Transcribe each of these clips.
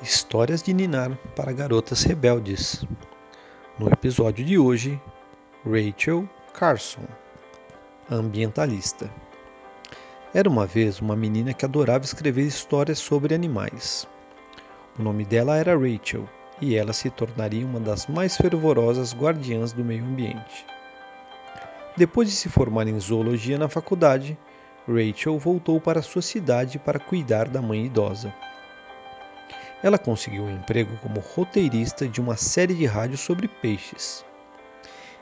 Histórias de Ninar para Garotas Rebeldes. No episódio de hoje, Rachel Carson, ambientalista. Era uma vez uma menina que adorava escrever histórias sobre animais. O nome dela era Rachel e ela se tornaria uma das mais fervorosas guardiãs do meio ambiente. Depois de se formar em zoologia na faculdade, Rachel voltou para sua cidade para cuidar da mãe idosa. Ela conseguiu um emprego como roteirista de uma série de rádio sobre peixes.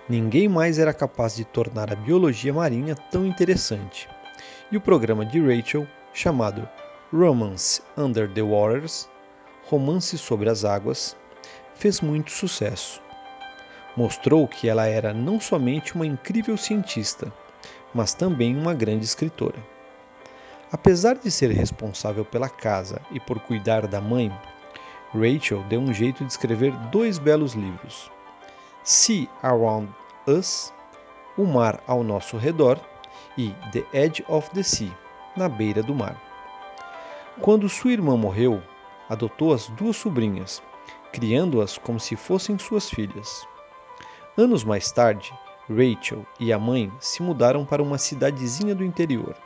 Ninguém mais era capaz de tornar a biologia marinha tão interessante, e o programa de Rachel, chamado Romance Under the Waters Romance sobre as Águas fez muito sucesso. Mostrou que ela era não somente uma incrível cientista, mas também uma grande escritora. Apesar de ser responsável pela casa e por cuidar da mãe, Rachel deu um jeito de escrever dois belos livros: Sea Around Us, O Mar ao Nosso Redor, e The Edge of the Sea, Na Beira do Mar. Quando sua irmã morreu, adotou as duas sobrinhas, criando-as como se fossem suas filhas. Anos mais tarde, Rachel e a mãe se mudaram para uma cidadezinha do interior.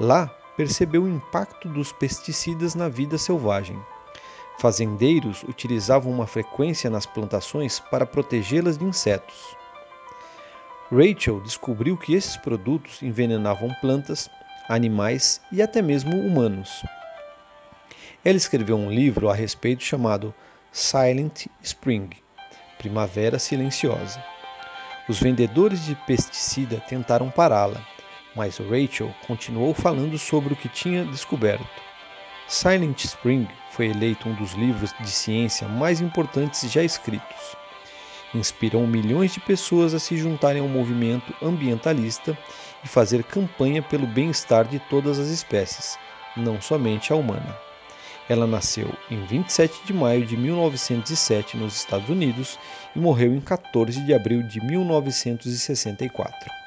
Lá, percebeu o impacto dos pesticidas na vida selvagem. Fazendeiros utilizavam uma frequência nas plantações para protegê-las de insetos. Rachel descobriu que esses produtos envenenavam plantas, animais e até mesmo humanos. Ela escreveu um livro a respeito chamado Silent Spring Primavera Silenciosa. Os vendedores de pesticida tentaram pará-la, mas Rachel continuou falando sobre o que tinha descoberto. Silent Spring foi eleito um dos livros de ciência mais importantes já escritos. Inspirou milhões de pessoas a se juntarem ao movimento ambientalista e fazer campanha pelo bem-estar de todas as espécies, não somente a humana. Ela nasceu em 27 de maio de 1907 nos Estados Unidos e morreu em 14 de abril de 1964.